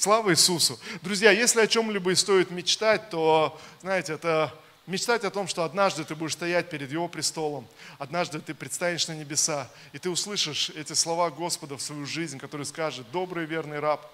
Слава Иисусу. Друзья, если о чем-либо и стоит мечтать, то, знаете, это мечтать о том, что однажды ты будешь стоять перед Его престолом, однажды ты предстанешь на небеса, и ты услышишь эти слова Господа в свою жизнь, который скажет, добрый верный раб,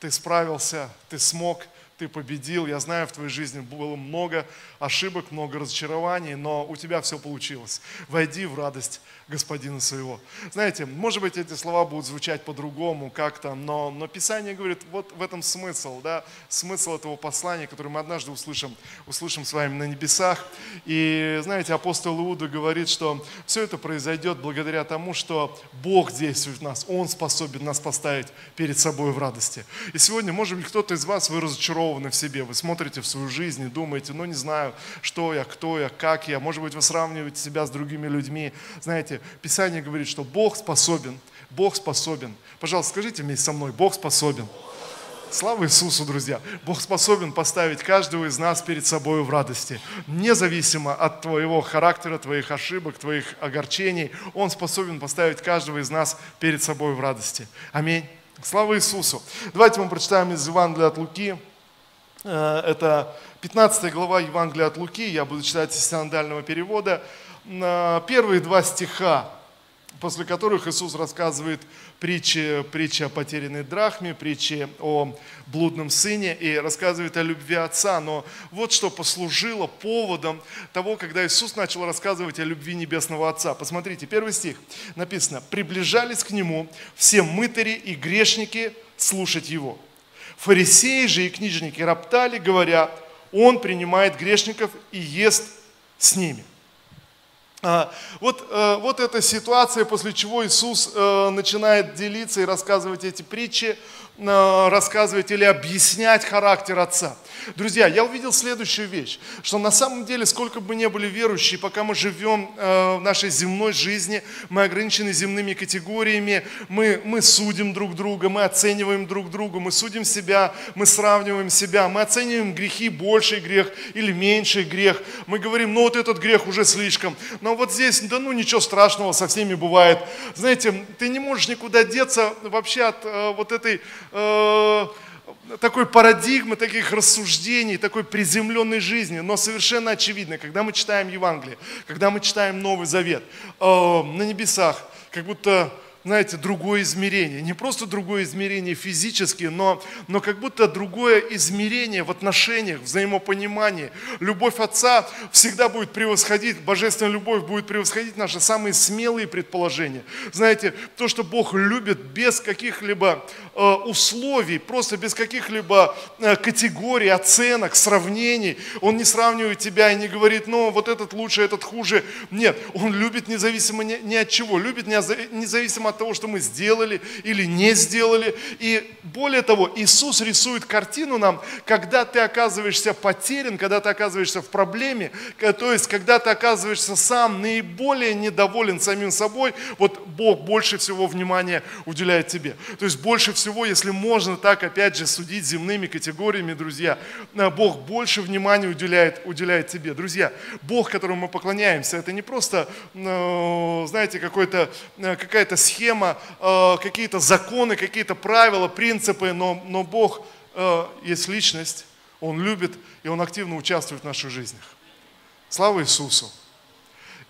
ты справился, ты смог, ты победил. Я знаю, в твоей жизни было много ошибок, много разочарований, но у тебя все получилось. Войди в радость господина своего. Знаете, может быть, эти слова будут звучать по-другому как-то, но, но Писание говорит, вот в этом смысл, да, смысл этого послания, которое мы однажды услышим, услышим с вами на небесах. И, знаете, апостол Иуда говорит, что все это произойдет благодаря тому, что Бог действует в нас, Он способен нас поставить перед собой в радости. И сегодня, может быть, кто-то из вас, вы разочарованы в себе, вы смотрите в свою жизнь и думаете, ну не знаю, что я, кто я, как я, может быть, вы сравниваете себя с другими людьми. Знаете, Писание говорит, что Бог способен, Бог способен. Пожалуйста, скажите вместе со мной, Бог способен. Слава Иисусу, друзья! Бог способен поставить каждого из нас перед собой в радости. Независимо от твоего характера, твоих ошибок, твоих огорчений, Он способен поставить каждого из нас перед собой в радости. Аминь. Слава Иисусу! Давайте мы прочитаем из Евангелия от Луки. Э, это 15 глава Евангелия от Луки. Я буду читать из синодального перевода первые два стиха, после которых Иисус рассказывает притчи, притчи о потерянной драхме, притчи о блудном сыне и рассказывает о любви отца. Но вот что послужило поводом того, когда Иисус начал рассказывать о любви небесного отца. Посмотрите, первый стих написано, «Приближались к нему все мытари и грешники слушать его. Фарисеи же и книжники роптали, говоря, он принимает грешников и ест с ними». А, вот, э, вот эта ситуация, после чего Иисус э, начинает делиться и рассказывать эти притчи, рассказывать или объяснять характер Отца. Друзья, я увидел следующую вещь, что на самом деле, сколько бы ни были верующие, пока мы живем э, в нашей земной жизни, мы ограничены земными категориями, мы, мы судим друг друга, мы оцениваем друг друга, мы судим себя, мы сравниваем себя, мы оцениваем грехи, больший грех или меньший грех. Мы говорим, ну вот этот грех уже слишком, но вот здесь, да ну ничего страшного, со всеми бывает. Знаете, ты не можешь никуда деться вообще от э, вот этой... Э, такой парадигмы, таких рассуждений, такой приземленной жизни, но совершенно очевидно, когда мы читаем Евангелие, когда мы читаем Новый Завет, э, на небесах, как будто знаете, другое измерение. Не просто другое измерение физически, но, но как будто другое измерение в отношениях, взаимопонимании. Любовь Отца всегда будет превосходить, божественная любовь будет превосходить наши самые смелые предположения. Знаете, то, что Бог любит без каких-либо условий, просто без каких-либо э, категорий, оценок, сравнений. Он не сравнивает тебя и не говорит, ну, вот этот лучше, этот хуже. Нет, Он любит независимо ни от чего, любит независимо от того, что мы сделали или не сделали. И более того, Иисус рисует картину нам, когда ты оказываешься потерян, когда ты оказываешься в проблеме, то есть когда ты оказываешься сам наиболее недоволен самим собой, вот Бог больше всего внимания уделяет тебе. То есть больше всего, если можно так опять же судить земными категориями, друзья, э, Бог больше внимания уделяет, уделяет тебе. Друзья, Бог, которому мы поклоняемся, это не просто, э, знаете, э, какая-то схема, какие-то законы, какие-то правила, принципы, но, но Бог есть личность, Он любит, и Он активно участвует в наших жизнях. Слава Иисусу!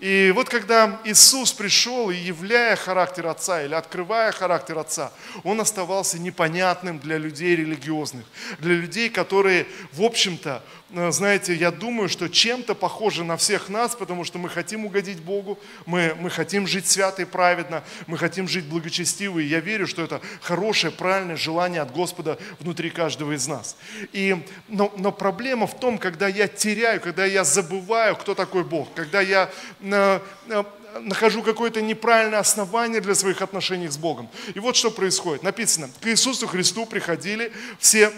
И вот когда Иисус пришел и являя характер Отца или открывая характер Отца, Он оставался непонятным для людей религиозных, для людей, которые, в общем-то, э, знаете, я думаю, что чем-то похожи на всех нас, потому что мы хотим угодить Богу, мы, мы хотим жить свято и праведно, мы хотим жить благочестиво, и я верю, что это хорошее, правильное желание от Господа внутри каждого из нас. И, но, но проблема в том, когда я теряю, когда я забываю, кто такой Бог, когда я нахожу какое-то неправильное основание для своих отношений с Богом. И вот что происходит. Написано, к Иисусу Христу приходили все,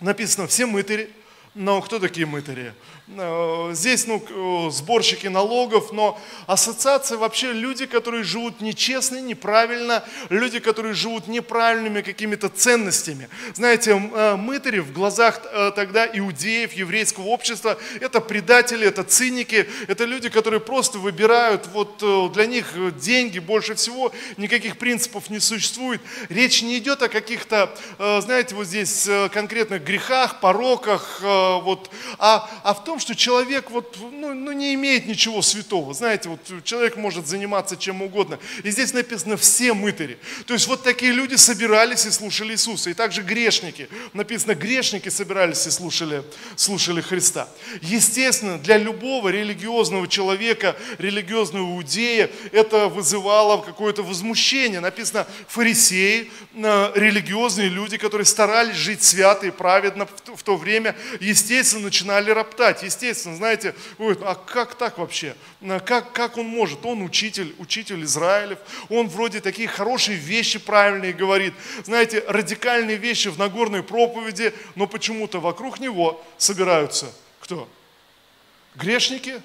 написано, все мытари, Но кто такие мытари? Э, здесь ну, э, сборщики налогов, но ассоциация вообще люди, которые живут нечестно, неправильно, люди, которые живут неправильными какими-то ценностями. Знаете, э, мытари в глазах тогда иудеев, еврейского общества, это предатели, это циники, это люди, которые просто выбирают, вот для них деньги больше всего, никаких принципов не существует. Речь не идет о каких-то, знаете, вот здесь конкретных грехах, пороках, вот, а, а в том, том, что человек вот, ну, ну, не имеет ничего святого. Знаете, вот человек может заниматься чем угодно. И здесь написано «все мытари». То есть вот такие люди собирались и слушали Иисуса. И также грешники. Написано «грешники собирались и слушали, слушали Христа». Естественно, для любого религиозного человека, религиозного иудея, это вызывало какое-то возмущение. Написано «фарисеи», э, религиозные люди, которые старались жить свято и праведно в то время, естественно, начинали роптать естественно, знаете, говорит, а как так вообще? Как, как он может? Он учитель, учитель Израилев, он вроде такие хорошие вещи правильные говорит, знаете, радикальные вещи в Нагорной проповеди, но почему-то вокруг него собираются кто? Грешники,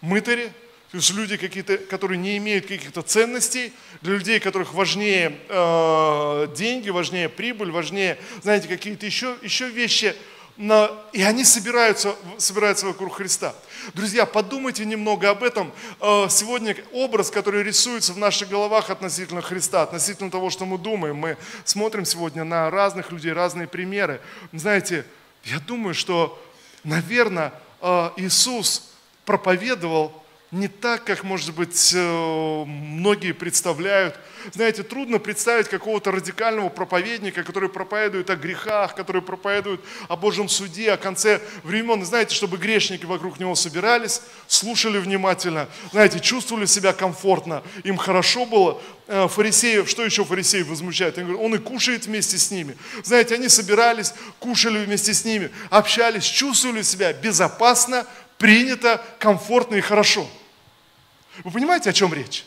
мытари, то есть люди какие-то, которые не имеют каких-то ценностей, для людей, которых важнее э, деньги, важнее прибыль, важнее, знаете, какие-то еще, еще вещи – и они собираются, собираются вокруг Христа. Друзья, подумайте немного об этом. Э, сегодня образ, который рисуется в наших головах относительно Христа, относительно того, что мы думаем. Мы смотрим сегодня на разных людей, разные примеры. Знаете, я думаю, что, наверное, э, Иисус проповедовал не так, как, может быть, э, многие представляют – знаете, трудно представить какого-то радикального проповедника, который проповедует о грехах, который проповедует о Божьем суде, о конце времен. Знаете, чтобы грешники вокруг него собирались, слушали внимательно, знаете, чувствовали себя комфортно, им хорошо было. Э, фарисеев, что еще фарисеев возмущает? Он и кушает вместе с ними. Знаете, они собирались, кушали вместе с ними, общались, чувствовали себя безопасно, принято, комфортно и хорошо. Вы понимаете, о чем речь?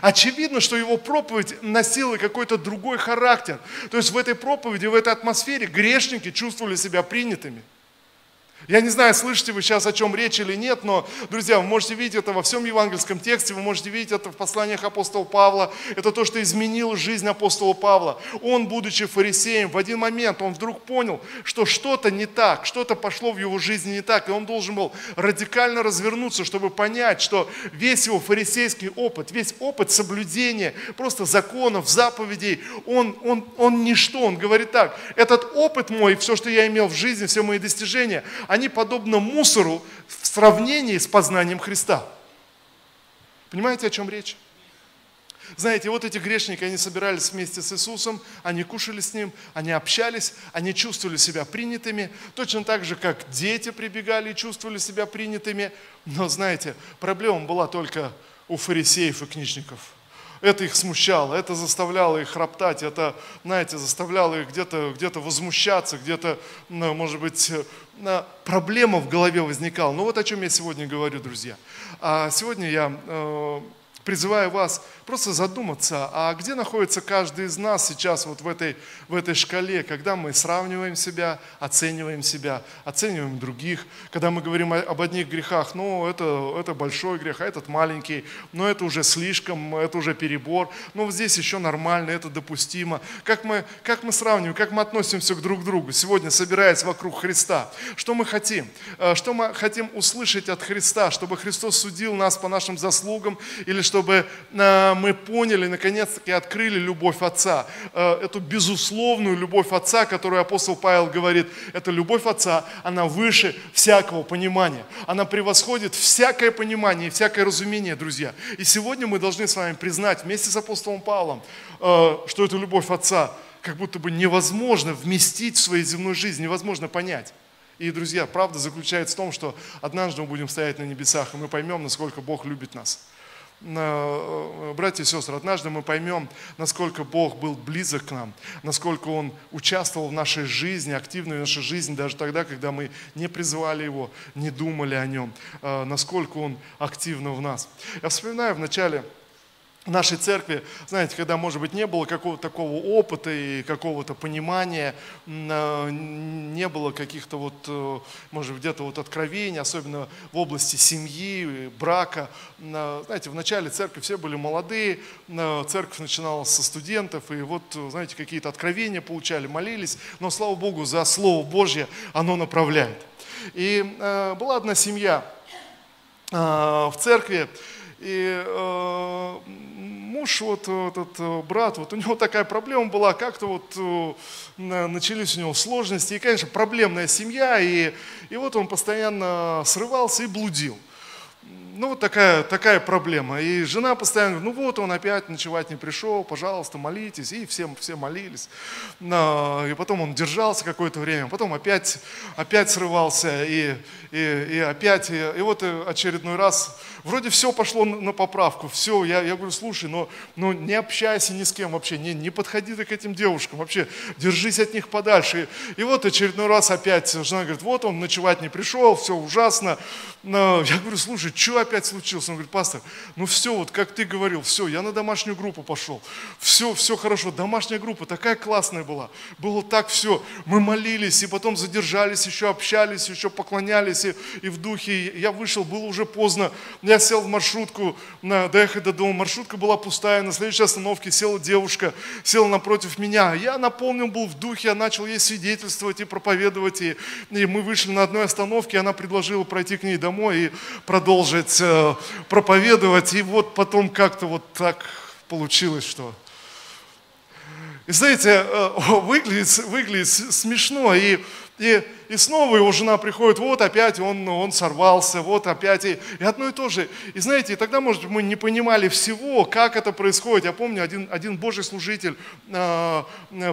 Очевидно, что его проповедь носила какой-то другой характер. То есть в этой проповеди, в этой атмосфере грешники чувствовали себя принятыми. Я не знаю, слышите вы сейчас, о чем речь или нет, но, друзья, вы можете видеть это во всем евангельском тексте, вы можете видеть это в посланиях апостола Павла. Это то, что изменило жизнь апостола Павла. Он, будучи фарисеем, в один момент он вдруг понял, что что-то не так, что-то пошло в его жизни не так, и он должен был радикально развернуться, чтобы понять, что весь его фарисейский опыт, весь опыт соблюдения просто законов, заповедей, он, он, он ничто. Он говорит так, этот опыт мой, все, что я имел в жизни, все мои достижения, они подобны мусору в сравнении с познанием Христа. Понимаете, о чем речь? Знаете, вот эти грешники, они собирались вместе с Иисусом, они кушали с Ним, они общались, они чувствовали себя принятыми, точно так же, как дети прибегали и чувствовали себя принятыми. Но, знаете, проблема была только у фарисеев и книжников – это их смущало, это заставляло их роптать, это, знаете, заставляло их где-то где возмущаться, где-то, может быть, э, проблема в голове возникала. Ну вот о чем я сегодня говорю, друзья. А сегодня я э, призываю вас просто задуматься, а где находится каждый из нас сейчас вот в этой, в этой шкале, когда мы сравниваем себя, оцениваем себя, оцениваем других, когда мы говорим об одних грехах, ну, это, это большой грех, а этот маленький, но это уже слишком, это уже перебор, но вот здесь еще нормально, это допустимо. Как мы, как мы сравниваем, как мы относимся к друг другу сегодня, собираясь вокруг Христа? Что мы хотим? Э, что мы хотим услышать от Христа? Чтобы Христос судил нас по нашим заслугам или чтобы э, мы поняли, наконец-таки открыли любовь Отца, э, эту безусловную любовь Отца, которую апостол Павел говорит, это любовь Отца, она выше всякого понимания, она превосходит всякое понимание всякое разумение, друзья. И сегодня мы должны с вами признать вместе с апостолом Павлом, э, что эту любовь Отца как будто бы невозможно вместить в свою земную жизнь, невозможно понять. И, друзья, правда заключается в том, что однажды мы будем стоять на небесах, и мы поймем, насколько Бог любит нас. Э, братья и сестры, однажды мы поймем, насколько Бог был близок к нам, насколько Он участвовал в нашей жизни, активно в нашей жизни, даже тогда, когда мы не призывали Его, не думали о Нем, э, насколько Он активно в нас. Я вспоминаю в начале нашей церкви, знаете, когда, может быть, не было какого-то такого опыта и какого-то понимания, а, не было каких-то вот, э, может быть, где-то вот откровений, особенно в области семьи, брака. А, знаете, в начале церкви все были молодые, а, церковь начиналась со студентов, и вот, знаете, какие-то откровения получали, молились, но, слава Богу, за Слово Божье оно направляет. И была одна семья в церкви, и э, муж, вот этот э, брат, вот у него такая проблема была, как-то вот э, начались у него сложности. И, конечно, проблемная семья, и, и вот он постоянно срывался и блудил ну вот такая, такая проблема. И жена постоянно говорит, ну вот он опять ночевать не пришел, пожалуйста, молитесь. И все, все молились. И потом он держался какое-то время, потом опять, опять срывался, и, и, и опять, и, и вот очередной раз, вроде все пошло на поправку, все, я, я говорю, слушай, но, но не общайся ни с кем вообще, не, не подходи ты к этим девушкам, вообще держись от них подальше. И, и вот очередной раз опять жена говорит, вот он ночевать не пришел, все ужасно. Я говорю, слушай, что опять случилось? Он говорит, пастор, ну все, вот как ты говорил, все, я на домашнюю группу пошел. Все, все хорошо. Домашняя группа такая классная была. Было так все. Мы молились, и потом задержались, еще общались, еще поклонялись, и, и в духе. Я вышел, было уже поздно. Я сел в маршрутку, на, доехать до дома. Маршрутка была пустая. На следующей остановке села девушка, села напротив меня. Я наполнен был в духе, я начал ей свидетельствовать и проповедовать. И, и мы вышли на одной остановке, она предложила пройти к ней домой и продолжить Э, проповедовать, и вот потом как-то вот так получилось, что... И знаете, э, выглядит, выглядит смешно, и, и и снова его жена приходит, вот опять он, он сорвался, вот опять. И, и одно и то же. И знаете, тогда, может быть, мы не понимали всего, как это происходит. Я помню, один, один Божий служитель э,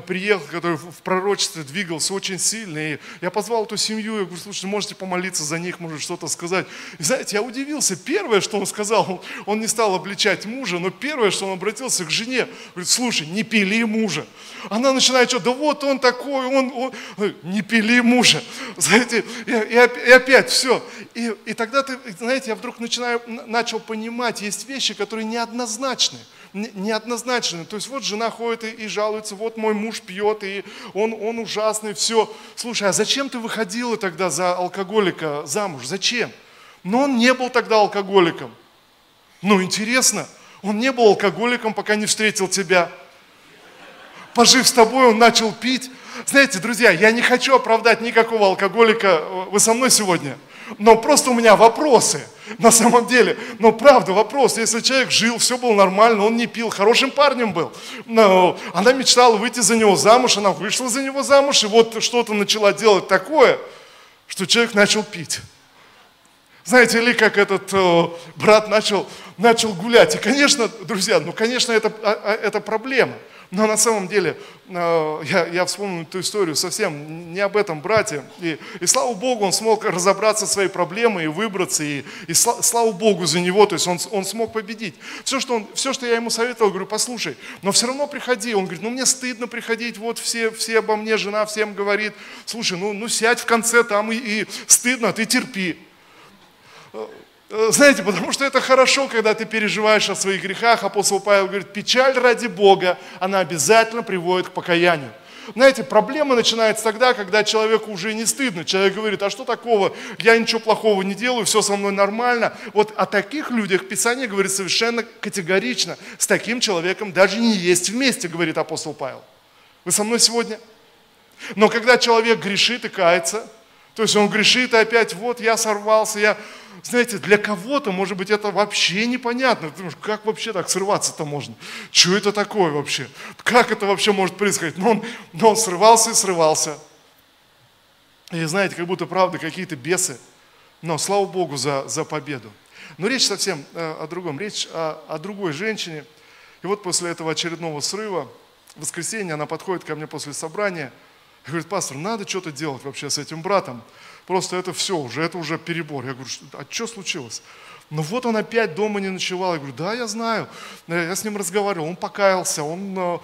приехал, который в пророчестве двигался очень сильно. И я позвал эту семью, я говорю, слушайте, можете помолиться за них, может что-то сказать. И знаете, я удивился. Первое, что он сказал, он, он не стал обличать мужа, но первое, что он обратился к жене, говорит, слушай, не пили мужа. Она начинает что, да вот он такой, он, он не пили мужа. Знаете, и, и, и опять все. И, и тогда ты, знаете, я вдруг начинаю, начал понимать, есть вещи, которые неоднозначны неоднозначны. То есть вот жена ходит и, и жалуется, вот мой муж пьет, и он, он ужасный, все. Слушай, а зачем ты выходила тогда за алкоголика замуж? Зачем? Но он не был тогда алкоголиком. Ну, интересно, он не был алкоголиком, пока не встретил тебя. Пожив с тобой, он начал пить, знаете, друзья, я не хочу оправдать никакого алкоголика. Вы со мной сегодня? Но просто у меня вопросы. На самом деле, но правда вопрос, если человек жил, все было нормально, он не пил, хорошим парнем был, но она мечтала выйти за него замуж, она вышла за него замуж, и вот что-то начала делать такое, что человек начал пить. Знаете ли, как этот э, брат начал, начал гулять. И, конечно, друзья, ну, конечно, это, а, а, это проблема. Но на самом деле, э, я, я вспомнил эту историю совсем не об этом брате. И, и слава Богу, он смог разобраться в своей проблемой и выбраться. И, и слава, Богу за него, то есть он, он смог победить. Все что, он, все, что я ему советовал, говорю, послушай, но все равно приходи. Он говорит, ну мне стыдно приходить, вот все, все обо мне, жена всем говорит. Слушай, ну, ну сядь в конце там и, и стыдно, ты терпи. Э, знаете, потому что это хорошо, когда ты переживаешь о своих грехах. Апостол Павел говорит, печаль ради Бога, она обязательно приводит к покаянию. Знаете, проблема начинается тогда, когда человеку уже не стыдно. Человек говорит, а что такого? Я ничего плохого не делаю, все со мной нормально. Вот о таких людях Писание говорит совершенно категорично. С таким человеком даже не есть вместе, говорит апостол Павел. Вы со мной сегодня? Но когда человек грешит и кается, то есть он грешит и опять, вот я сорвался, я знаете, для кого-то, может быть, это вообще непонятно. Ты думаешь, как вообще так срываться-то можно? Что это такое вообще? Как это вообще может происходить? Но он, но он срывался и срывался. И знаете, как будто правда какие-то бесы. Но слава Богу за, за победу. Но речь совсем э, о другом. Речь о, о другой женщине. И вот после этого очередного срыва, в воскресенье она подходит ко мне после собрания и говорит, пастор, надо что-то делать вообще с этим братом. Просто это все уже, это уже перебор. Я говорю, а что случилось? Ну вот он опять дома не ночевал. Я говорю, да, я знаю. Я с ним разговаривал, он покаялся, он, э,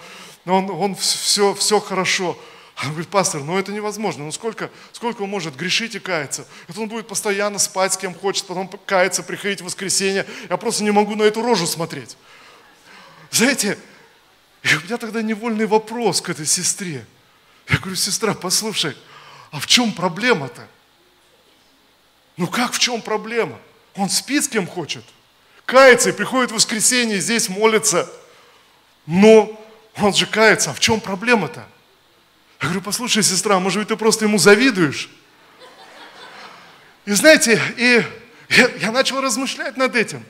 он, он все, все хорошо. Он говорит, пастор, ну это невозможно. Ну сколько, сколько он может грешить и каяться? Это он будет постоянно спать с кем хочет, потом каяться, приходить в воскресенье. Я просто не могу на эту рожу смотреть. Знаете, у меня тогда невольный вопрос к этой сестре. Я говорю, сестра, послушай, а в чем проблема-то? Ну как в чем проблема? Он спит с кем хочет, кается и приходит в воскресенье, здесь молится. Но он же кается, а в чем проблема-то? Я говорю, послушай, сестра, может быть, ты просто ему завидуешь? И знаете, и я, я начал размышлять над этим.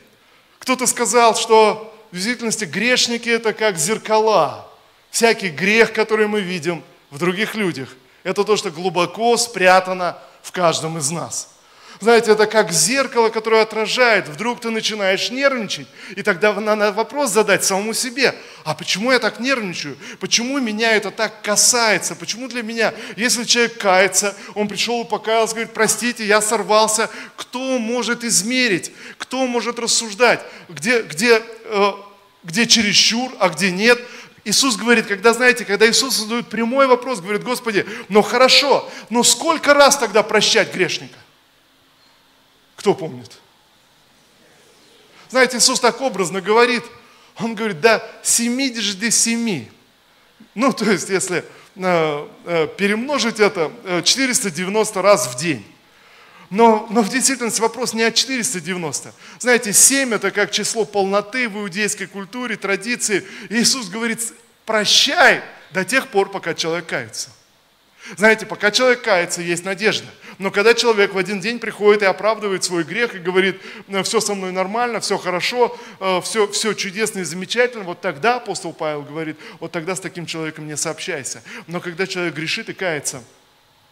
Кто-то сказал, что в действительности грешники это как зеркала. Всякий грех, который мы видим в других людях, это то, что глубоко спрятано в каждом из нас. Знаете, это как зеркало, которое отражает. Вдруг ты начинаешь нервничать, и тогда надо вопрос задать самому себе. А почему я так нервничаю? Почему меня это так касается? Почему для меня, если человек кается, он пришел и покаялся, говорит, простите, я сорвался, кто может измерить? Кто может рассуждать? Где, где, э, где чересчур, а где нет? Иисус говорит, когда, знаете, когда Иисус задает прямой вопрос, говорит, Господи, ну хорошо, но сколько раз тогда прощать грешника? Кто помнит? Знаете, Иисус так образно говорит, Он говорит, да, семидесяти семи. Ну, то есть, если э, э, перемножить это 490 э, раз в день. Но, но в действительности вопрос не о 490. Знаете, 7 это как число полноты в иудейской культуре, традиции. Иисус говорит, прощай до тех пор, пока человек кается. Знаете, пока человек кается, есть надежда. Но когда человек в один день приходит и оправдывает свой грех и говорит, «Ну, все со мной нормально, все хорошо, все, э, все чудесно и замечательно, вот тогда апостол Павел говорит, вот тогда с таким человеком не сообщайся. Но когда человек грешит и кается,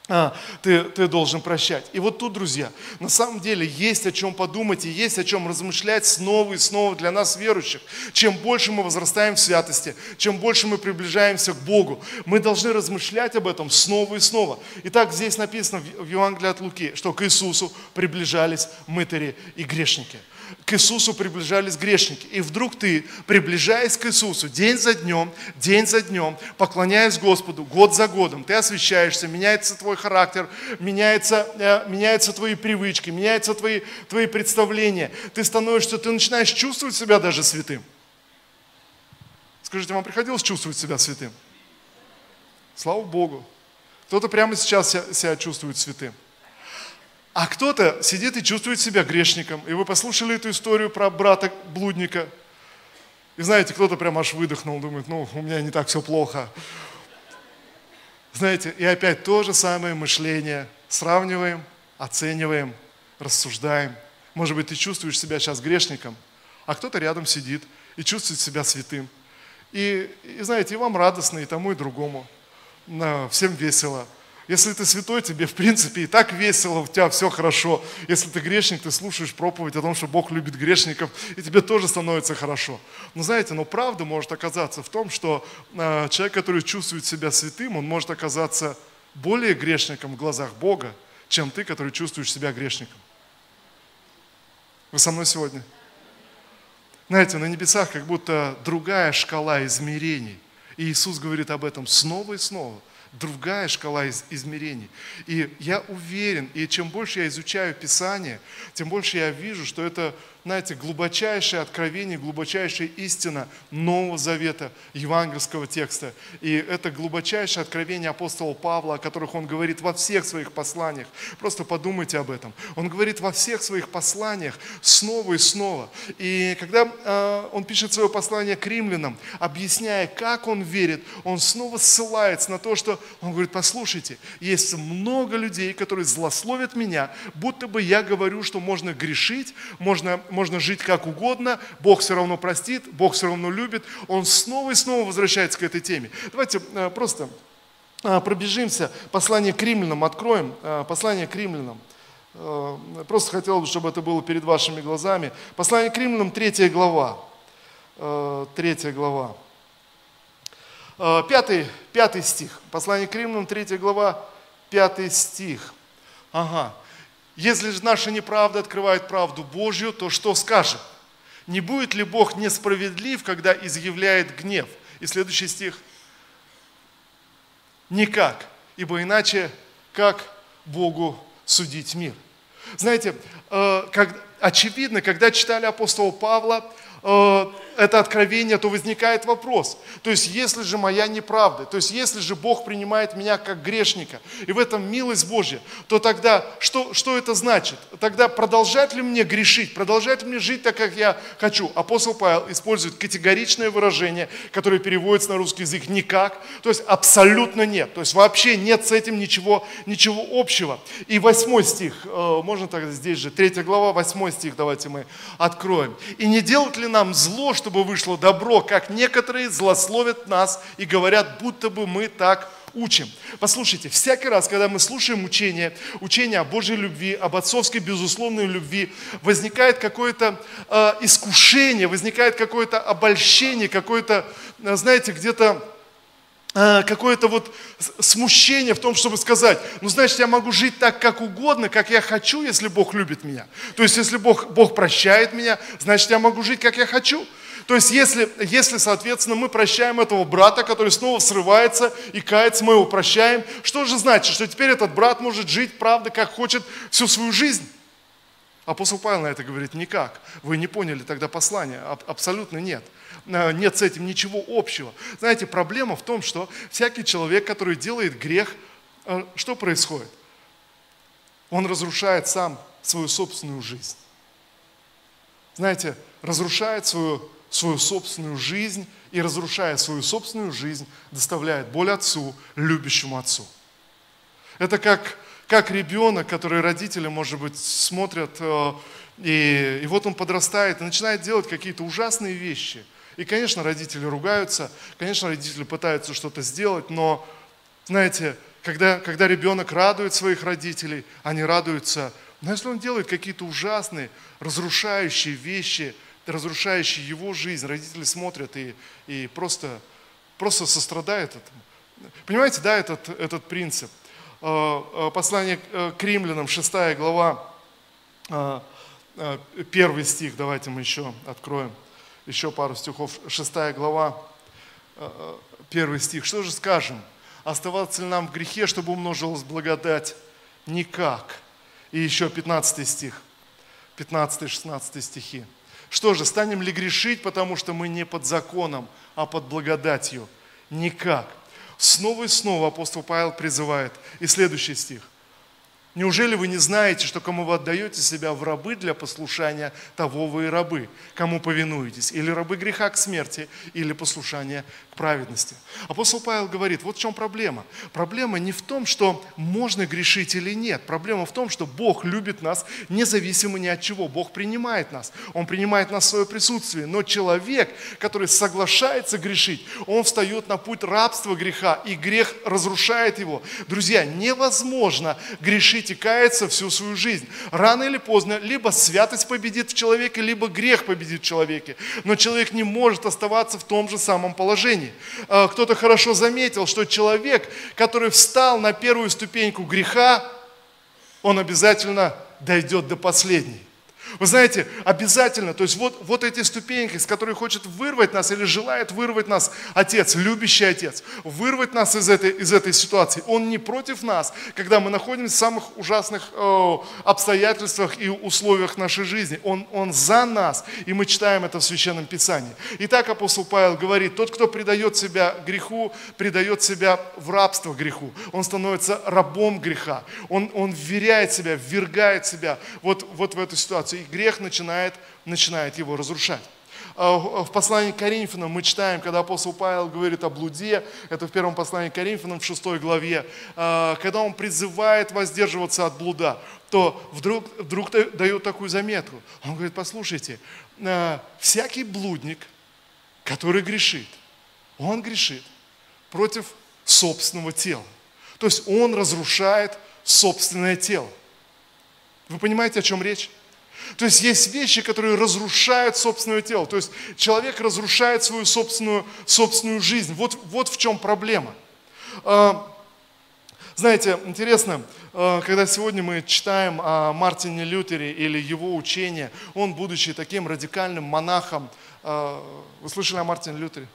а, ты, ты должен прощать. И вот тут, друзья, на самом деле есть о чем подумать и есть о чем размышлять снова и снова для нас, верующих. Чем больше мы возрастаем в святости, чем больше мы приближаемся к Богу, мы должны размышлять об этом снова и снова. Итак, здесь написано в Евангелии от Луки, что к Иисусу приближались мытари и грешники – к Иисусу приближались грешники. И вдруг ты, приближаясь к Иисусу день за днем, день за днем, поклоняясь Господу, год за годом, ты освещаешься, меняется твой характер, меняется, э, меняются твои привычки, меняются твои, твои представления. Ты становишься, ты начинаешь чувствовать себя даже святым. Скажите, вам приходилось чувствовать себя святым? Слава Богу. Кто-то прямо сейчас себя, чувствует святым. А кто-то сидит и чувствует себя грешником. И вы послушали эту историю про брата-блудника. И знаете, кто-то прям аж выдохнул, думает, ну, у меня не так все плохо. Знаете, и опять то же самое мышление. Сравниваем, оцениваем, рассуждаем. Может быть, ты чувствуешь себя сейчас грешником, а кто-то рядом сидит и чувствует себя святым. И, и знаете, и вам радостно, и тому, и другому. Всем весело. Если ты святой, тебе в принципе и так весело, у тебя все хорошо. Если ты грешник, ты слушаешь проповедь о том, что Бог любит грешников, и тебе тоже становится хорошо. Но знаете, но правда может оказаться в том, что э, человек, который чувствует себя святым, он может оказаться более грешником в глазах Бога, чем ты, который чувствуешь себя грешником. Вы со мной сегодня? Знаете, на небесах как будто другая шкала измерений. И Иисус говорит об этом снова и снова – другая шкала из, измерений. И я уверен, и чем больше я изучаю Писание, тем больше я вижу, что это знаете, глубочайшее откровение, глубочайшая истина Нового Завета, евангельского текста. И это глубочайшее откровение апостола Павла, о которых он говорит во всех своих посланиях. Просто подумайте об этом. Он говорит во всех своих посланиях снова и снова. И когда э, он пишет свое послание к римлянам, объясняя, как он верит, он снова ссылается на то, что он говорит, послушайте, есть много людей, которые злословят меня, будто бы я говорю, что можно грешить, можно можно жить как угодно, Бог все равно простит, Бог все равно любит. Он снова и снова возвращается к этой теме. Давайте э, просто э, пробежимся, послание к римлянам откроем, э, послание к римлянам. Просто хотел бы, чтобы это было перед вашими глазами. Послание к римлянам, третья глава. Третья глава. Пятый, пятый стих. Послание к римлянам, третья глава, пятый стих. Ага. Если же наша неправда открывает правду Божью, то что скажем? Не будет ли Бог несправедлив, когда изъявляет гнев? И следующий стих. Никак, ибо иначе как Богу судить мир? Знаете, э, как, очевидно, когда читали апостола Павла, э, это откровение, то возникает вопрос. То есть, если же моя неправда, то есть, если же Бог принимает меня как грешника, и в этом милость Божья, то тогда что, что это значит? Тогда продолжать ли мне грешить, продолжать ли мне жить так, как я хочу? Апостол Павел использует категоричное выражение, которое переводится на русский язык никак, то есть абсолютно нет, то есть вообще нет с этим ничего, ничего общего. И восьмой стих, э, можно тогда здесь же, третья глава, восьмой стих, давайте мы откроем. «И не делать ли нам зло, чтобы вышло добро, как некоторые злословят нас и говорят, будто бы мы так учим. Послушайте, всякий раз, когда мы слушаем учение, учение о Божьей любви, об отцовской безусловной любви, возникает какое-то э, искушение, возникает какое-то обольщение, какое-то, э, знаете, где-то э, какое-то вот смущение в том, чтобы сказать, ну, значит, я могу жить так, как угодно, как я хочу, если Бог любит меня. То есть, если Бог, Бог прощает меня, значит, я могу жить, как я хочу. То есть, если, если, соответственно, мы прощаем этого брата, который снова срывается и кается, мы его прощаем, что же значит? Что теперь этот брат может жить, правда, как хочет всю свою жизнь? Апостол Павел на это говорит, никак. Вы не поняли тогда послание. Абсолютно нет. Э, нет с этим ничего общего. Знаете, проблема в том, что всякий человек, который делает грех, э, что происходит? Он разрушает сам свою собственную жизнь. Знаете, разрушает свою свою собственную жизнь и, разрушая свою собственную жизнь, доставляет боль отцу, любящему отцу. Это как, как ребенок, который родители, может быть, смотрят, э, и, и вот он подрастает и начинает делать какие-то ужасные вещи. И, конечно, родители ругаются, конечно, родители пытаются что-то сделать, но, знаете, когда, когда ребенок радует своих родителей, они радуются, но если он делает какие-то ужасные, разрушающие вещи – разрушающий его жизнь, родители смотрят и, и просто, просто сострадают этому. Понимаете, да, этот, этот принцип? А, а, послание э, к римлянам, 6 глава, первый стих, давайте мы еще откроем, еще пару стихов, 6 глава, первый стих. Что же скажем? Оставаться ли нам в грехе, чтобы умножилась благодать? Никак. И еще 15 стих, 15-16 стихи. Что же, станем ли грешить, потому что мы не под законом, а под благодатью? Никак. Снова и снова апостол Павел призывает. И следующий стих. Неужели вы не знаете, что кому вы отдаете себя в рабы для послушания, того вы и рабы, кому повинуетесь, или рабы греха к смерти, или послушания к праведности. Апостол Павел говорит, вот в чем проблема. Проблема не в том, что можно грешить или нет. Проблема в том, что Бог любит нас независимо ни от чего. Бог принимает нас. Он принимает нас в свое присутствие. Но человек, который соглашается грешить, он встает на путь рабства греха, и грех разрушает его. Друзья, невозможно грешить грешить и каяться всю свою жизнь. Рано или поздно либо святость победит в человеке, либо грех победит в человеке. Но человек не может оставаться в том же самом положении. А, кто-то хорошо заметил, что человек, который встал на первую ступеньку греха, он обязательно дойдет до последней. Вы знаете, обязательно, то есть вот, вот эти ступеньки, с которой хочет вырвать нас или желает вырвать нас Отец, любящий Отец, вырвать нас из этой, из этой ситуации. Он не против нас, когда мы находимся в самых ужасных э, обстоятельствах и условиях нашей жизни. Он, он за нас, и мы читаем это в Священном Писании. Итак, апостол Павел говорит, тот, кто предает себя греху, предает себя в рабство греху. Он становится рабом греха. Он, он вверяет себя, ввергает себя вот, вот в эту ситуацию и грех начинает, начинает его разрушать. А, в послании к Коринфянам мы читаем, когда апостол Павел говорит о блуде, это в первом послании к Коринфянам в шестой главе, а, когда он призывает воздерживаться от блуда, то вдруг, вдруг дает такую заметку. Он говорит, послушайте, а, всякий блудник, который грешит, он грешит против собственного тела. То есть он разрушает собственное тело. Вы понимаете, о чем речь? То есть есть вещи, которые разрушают собственное тело. То есть человек разрушает свою собственную, собственную жизнь. Вот, вот в чем проблема. А, знаете, интересно, а, когда сегодня мы читаем о Мартине Лютере или его учение, он, будучи таким радикальным монахом, а, вы слышали о Мартине Лютере?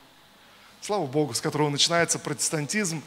слава Богу, с которого начинается протестантизм,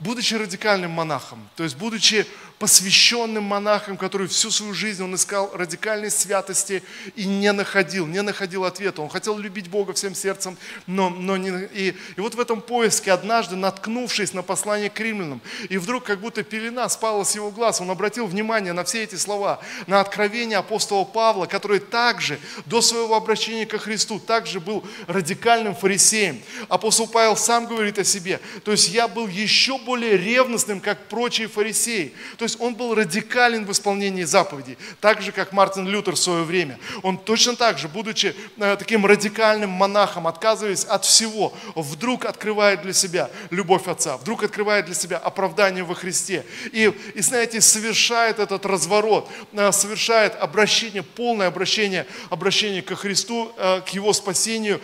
будучи радикальным монахом, то есть будучи посвященным монахом, который всю свою жизнь он искал радикальной святости и не находил, не находил ответа. Он хотел любить Бога всем сердцем, но, но не... И, и вот в этом поиске однажды, наткнувшись на послание к римлянам, и вдруг как будто пелена спала с его глаз, он обратил внимание на все эти слова, на откровение апостола Павла, который также до своего обращения ко Христу также был радикальным фарисеем. Апостол Павел сам говорит о себе. То есть я был еще более ревностным, как прочие фарисеи. То есть он был радикален в исполнении заповедей, так же, как Мартин Лютер в свое время. Он точно так же, будучи э, таким радикальным монахом, отказываясь от всего, вдруг открывает для себя любовь Отца, вдруг открывает для себя оправдание во Христе. И, и знаете, совершает этот разворот, э, совершает обращение, полное обращение, обращение ко Христу, э, к Его спасению.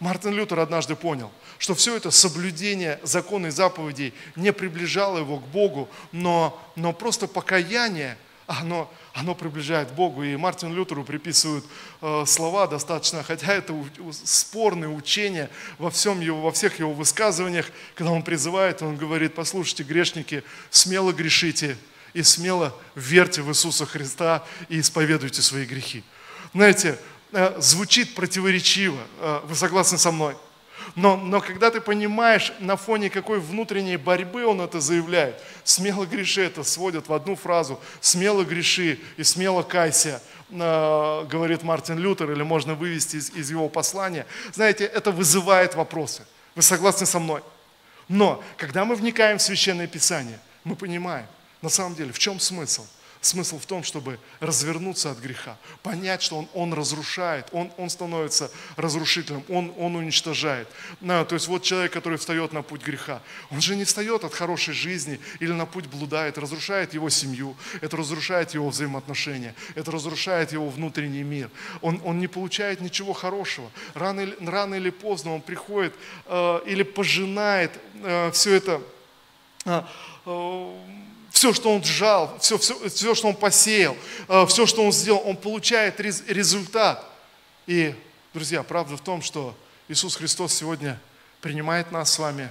Мартин Лютер однажды понял – что все это соблюдение закона и заповедей не приближало его к Богу, но, но просто покаяние, оно, оно приближает к Богу. И Мартин Лютеру приписывают э, слова достаточно, хотя это у, у, спорные учения во, всем его, во всех его высказываниях, когда он призывает, он говорит, послушайте, грешники, смело грешите и смело верьте в Иисуса Христа и исповедуйте свои грехи. Знаете, э, звучит противоречиво, э, вы согласны со мной? Но, но когда ты понимаешь, на фоне какой внутренней борьбы он это заявляет, смело греши, это сводят в одну фразу, смело греши и смело кайся, э, говорит Мартин Лютер, или можно вывести из, из его послания. Знаете, это вызывает вопросы. Вы согласны со мной? Но когда мы вникаем в Священное Писание, мы понимаем, на самом деле, в чем смысл – Смысл в том, чтобы развернуться от греха, понять, что он, он разрушает, он, он становится разрушителем, он, он уничтожает. На, то есть вот человек, который встает на путь греха, он же не встает от хорошей жизни или на путь блудает, разрушает его семью, это разрушает его взаимоотношения, это разрушает его внутренний мир. Он, он не получает ничего хорошего. Рано рано или поздно он приходит э, или пожинает э, все это э, э, все, что он сжал, все, все, все, что он посеял, э, все, что он сделал, он получает результат. И, друзья, правда в том, что Иисус Христос сегодня принимает нас с вами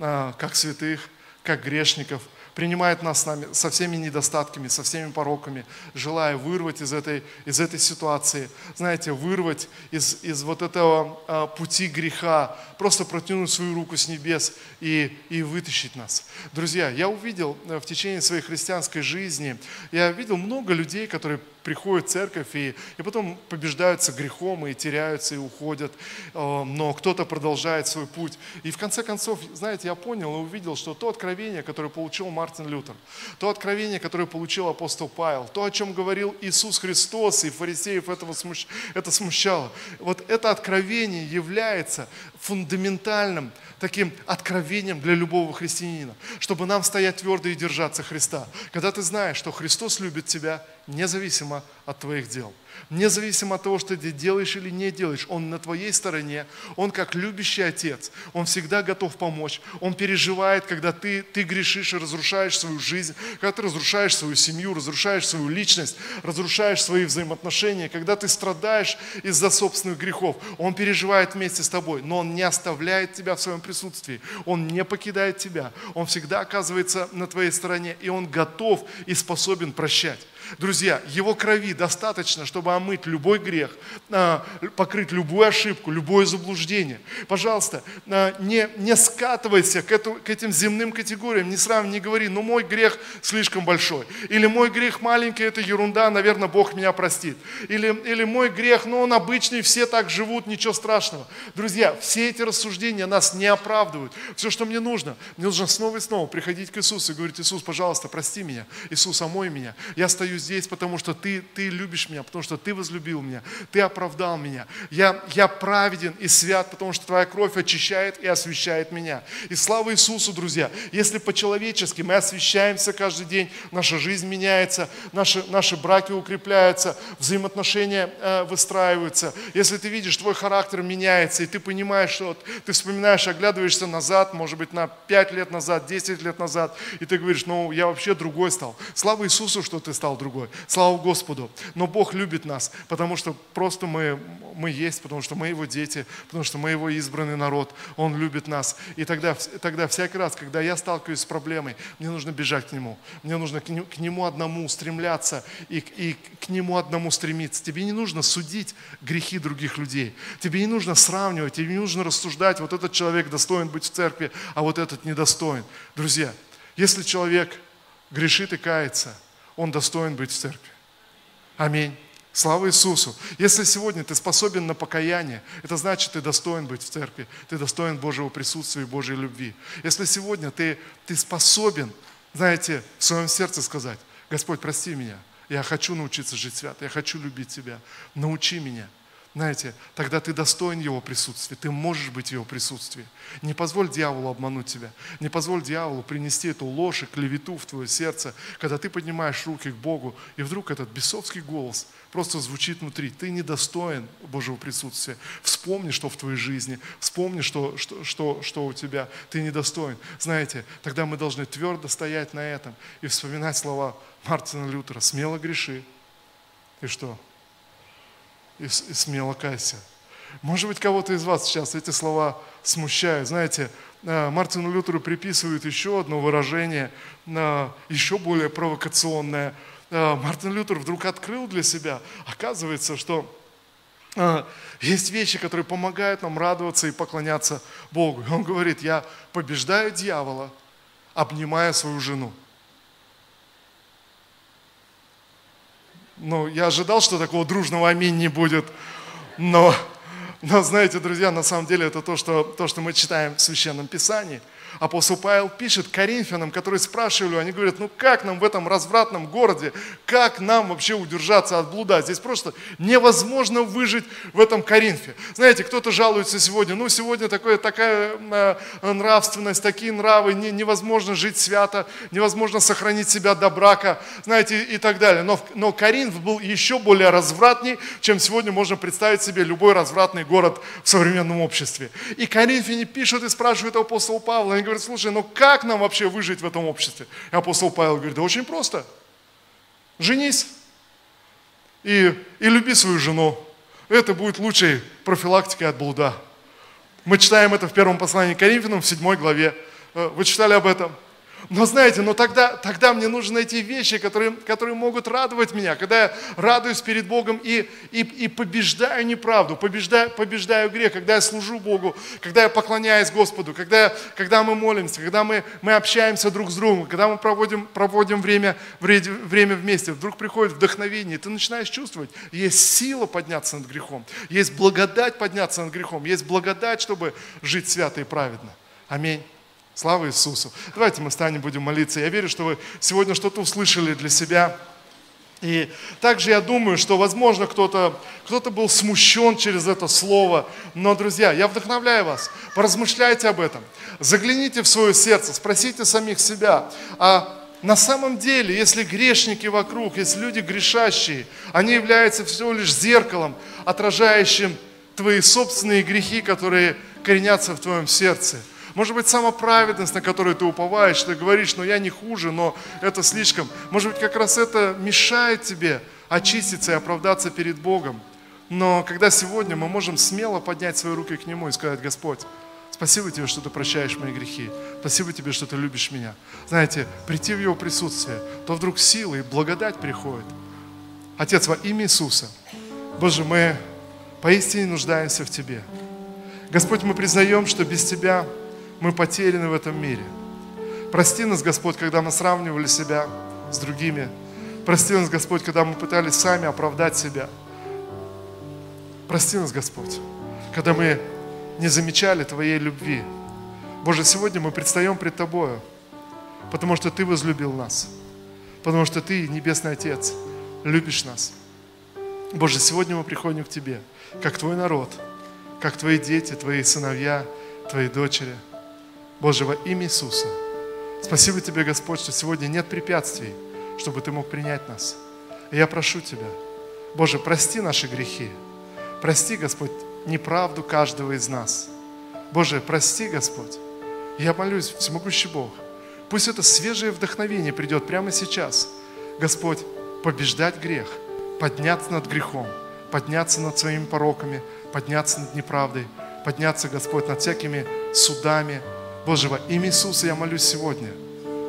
э, как святых, как грешников – принимает нас с нами, со всеми недостатками, со всеми пороками, желая вырвать из этой, из этой ситуации, знаете, вырвать из, из вот этого а, пути греха, просто протянуть свою руку с небес и, и вытащить нас. Друзья, я увидел э, в течение своей христианской жизни, я видел много людей, которые приходят в церковь и, и потом побеждаются грехом и теряются и уходят, э, но кто-то продолжает свой путь. И в конце концов, знаете, я понял и увидел, что то откровение, которое получил Мартин Лютер, то откровение, которое получил апостол Павел, то, о чем говорил Иисус Христос, и фарисеев этого смущ... это смущало, вот это откровение является фундаментальным таким откровением для любого христианина, чтобы нам стоять твердо и держаться Христа. Когда ты знаешь, что Христос любит тебя независимо от твоих дел – Независимо от того, что ты делаешь или не делаешь, Он на твоей стороне, Он как любящий отец, Он всегда готов помочь, Он переживает, когда ты, ты грешишь и разрушаешь свою жизнь, когда ты разрушаешь свою семью, разрушаешь свою личность, разрушаешь свои взаимоотношения, когда ты страдаешь из-за собственных грехов, Он переживает вместе с тобой, но Он не оставляет тебя в своем присутствии, Он не покидает тебя, Он всегда оказывается на твоей стороне, и Он готов и способен прощать. Друзья, Его крови достаточно, чтобы омыть любой грех, а, покрыть любую ошибку, любое заблуждение. Пожалуйста, а, не, не скатывайся к, эту, к этим земным категориям, не сравнивай, не говори, ну мой грех слишком большой, или мой грех маленький, это ерунда, наверное, Бог меня простит, или, или мой грех, ну он обычный, все так живут, ничего страшного. Друзья, все эти рассуждения нас не оправдывают. Все, что мне нужно, мне нужно снова и снова приходить к Иисусу и говорить, Иисус, пожалуйста, прости меня, Иисус, омой меня, я стою здесь, потому что ты, ты любишь меня, потому что ты возлюбил меня, ты оправдал меня. Я, я праведен и свят, потому что твоя кровь очищает и освещает меня. И слава Иисусу, друзья, если по-человечески мы освещаемся каждый день, наша жизнь меняется, наши, наши браки укрепляются, взаимоотношения э, выстраиваются. Если ты видишь, твой характер меняется, и ты понимаешь, что ты вспоминаешь, оглядываешься назад, может быть, на 5 лет назад, 10 лет назад, и ты говоришь, ну, я вообще другой стал. Слава Иисусу, что ты стал другой другой. Слава Господу. Но Бог любит нас, потому что просто мы, мы есть, потому что мы Его дети, потому что мы Его избранный народ. Он любит нас. И тогда, тогда всякий раз, когда я сталкиваюсь с проблемой, мне нужно бежать к Нему. Мне нужно к Нему одному стремляться и, и к Нему одному стремиться. Тебе не нужно судить грехи других людей. Тебе не нужно сравнивать, тебе не нужно рассуждать, вот этот человек достоин быть в церкви, а вот этот недостоин. Друзья, если человек грешит и кается, он достоин быть в церкви. Аминь. Слава Иисусу. Если сегодня ты способен на покаяние, это значит, ты достоин быть в церкви, ты достоин Божьего присутствия и Божьей любви. Если сегодня ты, ты способен, знаете, в своем сердце сказать, Господь, прости меня, я хочу научиться жить свято, я хочу любить Тебя, научи меня – знаете, тогда ты достоин Его присутствия, ты можешь быть в Его присутствии. Не позволь дьяволу обмануть тебя, не позволь дьяволу принести эту ложь и клевету в твое сердце, когда ты поднимаешь руки к Богу, и вдруг этот бесовский голос просто звучит внутри. Ты недостоин Божьего присутствия. Вспомни, что в твоей жизни, вспомни, что, что, что, что у тебя. Ты недостоин. Знаете, тогда мы должны твердо стоять на этом и вспоминать слова Мартина Лютера. Смело греши. И что? И, и смело кайся. Может быть, кого-то из вас сейчас эти слова смущают. Знаете, э, Мартину Лютеру приписывают еще одно выражение, э, еще более провокационное. Э, Мартин Лютер вдруг открыл для себя, оказывается, что есть вещи, которые помогают нам радоваться и поклоняться Богу. И он говорит, я побеждаю дьявола, обнимая свою жену. Ну, я ожидал, что такого дружного аминь не будет, но, но знаете, друзья, на самом деле это то, что, то, что мы читаем в Священном Писании – апостол Павел пишет коринфянам, которые спрашивали, они говорят, ну как нам в этом развратном городе, как нам вообще удержаться от блуда? Здесь просто невозможно выжить в этом Коринфе. Знаете, кто-то жалуется сегодня, ну сегодня такое, такая э, нравственность, такие нравы, не, невозможно жить свято, невозможно сохранить себя до брака, знаете, и так далее. Но, но Коринф был еще более развратней, чем сегодня можно представить себе любой развратный город в современном обществе. И коринфяне пишут и спрашивают апостола Павла, они говорят, слушай, ну как нам вообще выжить в этом обществе? И апостол Павел говорит, да очень просто. Женись и, и люби свою жену. Это будет лучшей профилактикой от блуда. Мы читаем это в первом послании к Коринфянам в седьмой главе. Э, вы читали об этом? Но знаете, но тогда, тогда мне нужно найти вещи, которые, которые могут радовать меня, когда я радуюсь перед Богом и, и, и побеждаю неправду, побеждаю, побеждаю грех, когда я служу Богу, когда я поклоняюсь Господу, когда, когда мы молимся, когда мы, мы общаемся друг с другом, когда мы проводим, проводим время, время вместе, вдруг приходит вдохновение, и ты начинаешь чувствовать, есть сила подняться над грехом, есть благодать подняться над грехом, есть благодать, чтобы жить свято и праведно. Аминь. Слава Иисусу. Давайте мы станем, будем молиться. Я верю, что вы сегодня что-то услышали для себя. И также я думаю, что, возможно, кто-то кто был смущен через это слово. Но, друзья, я вдохновляю вас. Поразмышляйте об этом. Загляните в свое сердце, спросите самих себя, а на самом деле, если грешники вокруг, если люди грешащие, они являются всего лишь зеркалом, отражающим твои собственные грехи, которые коренятся в твоем сердце – может быть, самоправедность, на которую ты уповаешь, ты говоришь, но «Ну, я не хуже, но это слишком. Может быть, как раз это мешает тебе очиститься и оправдаться перед Богом. Но когда сегодня мы можем смело поднять свои руки к Нему и сказать, Господь, спасибо Тебе, что Ты прощаешь мои грехи. Спасибо Тебе, что Ты любишь меня. Знаете, прийти в Его присутствие, то вдруг сила и благодать приходит. Отец, во имя Иисуса, Боже, мы поистине нуждаемся в Тебе. Господь, мы признаем, что без Тебя мы потеряны в этом мире. Прости нас, Господь, когда мы сравнивали себя с другими. Прости нас, Господь, когда мы пытались сами оправдать себя. Прости нас, Господь, когда мы не замечали Твоей любви. Боже, сегодня мы предстаем пред Тобою, потому что Ты возлюбил нас, потому что Ты, Небесный Отец, любишь нас. Боже, сегодня мы приходим к Тебе, как Твой народ, как Твои дети, Твои сыновья, Твои дочери – Боже, во имя Иисуса, спасибо Тебе, Господь, что сегодня нет препятствий, чтобы Ты мог принять нас. И я прошу Тебя, Боже, прости наши грехи. Прости, Господь, неправду каждого из нас. Боже, прости, Господь. Я молюсь, всемогущий Бог, пусть это свежее вдохновение придет прямо сейчас. Господь, побеждать грех, подняться над грехом, подняться над своими пороками, подняться над неправдой, подняться, Господь, над всякими судами. Боже, во имя Иисуса я молюсь сегодня.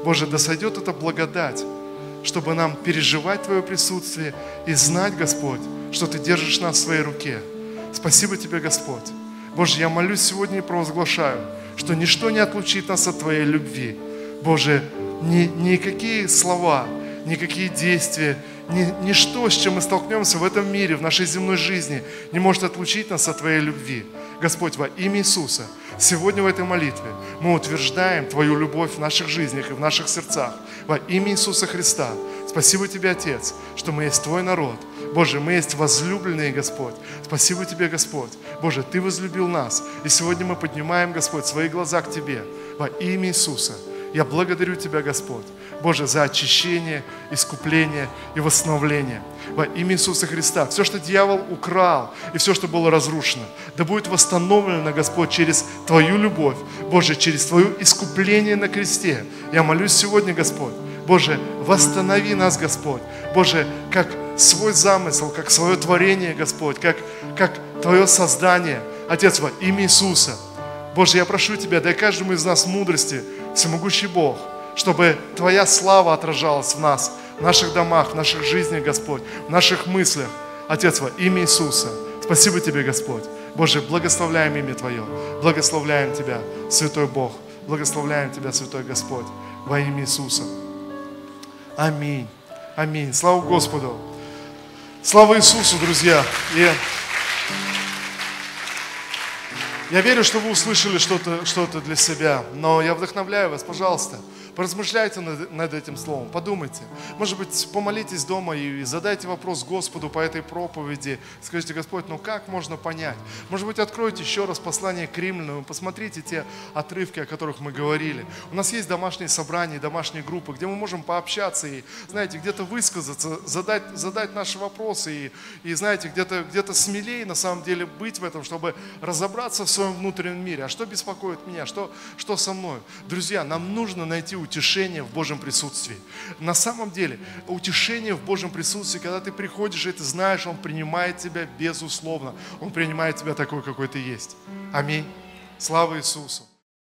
Боже, да сойдет эта благодать, чтобы нам переживать Твое присутствие и знать, Господь, что Ты держишь нас в своей руке. Спасибо Тебе, Господь. Боже, я молюсь сегодня и провозглашаю, что ничто не отлучит нас от Твоей любви. Боже, ни, никакие слова, никакие действия, ни, ничто, с чем мы столкнемся в этом мире, в нашей земной жизни, не может отлучить нас от Твоей любви. Господь, во имя Иисуса, сегодня в этой молитве мы утверждаем Твою любовь в наших жизнях и в наших сердцах. Во имя Иисуса Христа. Спасибо Тебе, Отец, что мы есть Твой народ. Боже, мы есть возлюбленные, Господь. Спасибо Тебе, Господь. Боже, Ты возлюбил нас. И сегодня мы поднимаем, Господь, свои глаза к Тебе. Во имя Иисуса. Я благодарю Тебя, Господь, Боже, за очищение, искупление и восстановление. Во имя Иисуса Христа. Все, что дьявол украл и все, что было разрушено, да будет восстановлено, Господь, через Твою любовь, Боже, через Твое искупление на кресте. Я молюсь сегодня, Господь, Боже, восстанови нас, Господь. Боже, как свой замысел, как свое творение, Господь, как, как Твое создание. Отец, во имя Иисуса. Боже, я прошу Тебя, дай каждому из нас мудрости, всемогущий Бог, чтобы Твоя слава отражалась в нас, в наших домах, в наших жизнях, Господь, в наших мыслях. Отец, во имя Иисуса. Спасибо Тебе, Господь. Боже, благословляем имя Твое. Благословляем Тебя, Святой Бог. Благословляем Тебя, Святой Господь, во имя Иисуса. Аминь. Аминь. Слава Господу. Слава Иисусу, друзья. И я верю, что вы услышали что-то что для себя, но я вдохновляю вас, пожалуйста, Поразмышляйте над, над этим словом, подумайте. Может быть, помолитесь дома и задайте вопрос Господу по этой проповеди. Скажите, Господь, ну как можно понять? Может быть, откройте еще раз послание к римлянам, посмотрите те отрывки, о которых мы говорили. У нас есть домашние собрания, домашние группы, где мы можем пообщаться и, знаете, где-то высказаться, задать, задать наши вопросы и, и знаете, где-то где смелее на самом деле быть в этом, чтобы разобраться в своем внутреннем мире. А что беспокоит меня? Что, что со мной? Друзья, нам нужно найти утешение в Божьем присутствии. На самом деле, утешение в Божьем присутствии, когда ты приходишь, и ты знаешь, Он принимает тебя безусловно. Он принимает тебя такой, какой ты есть. Аминь. Слава Иисусу.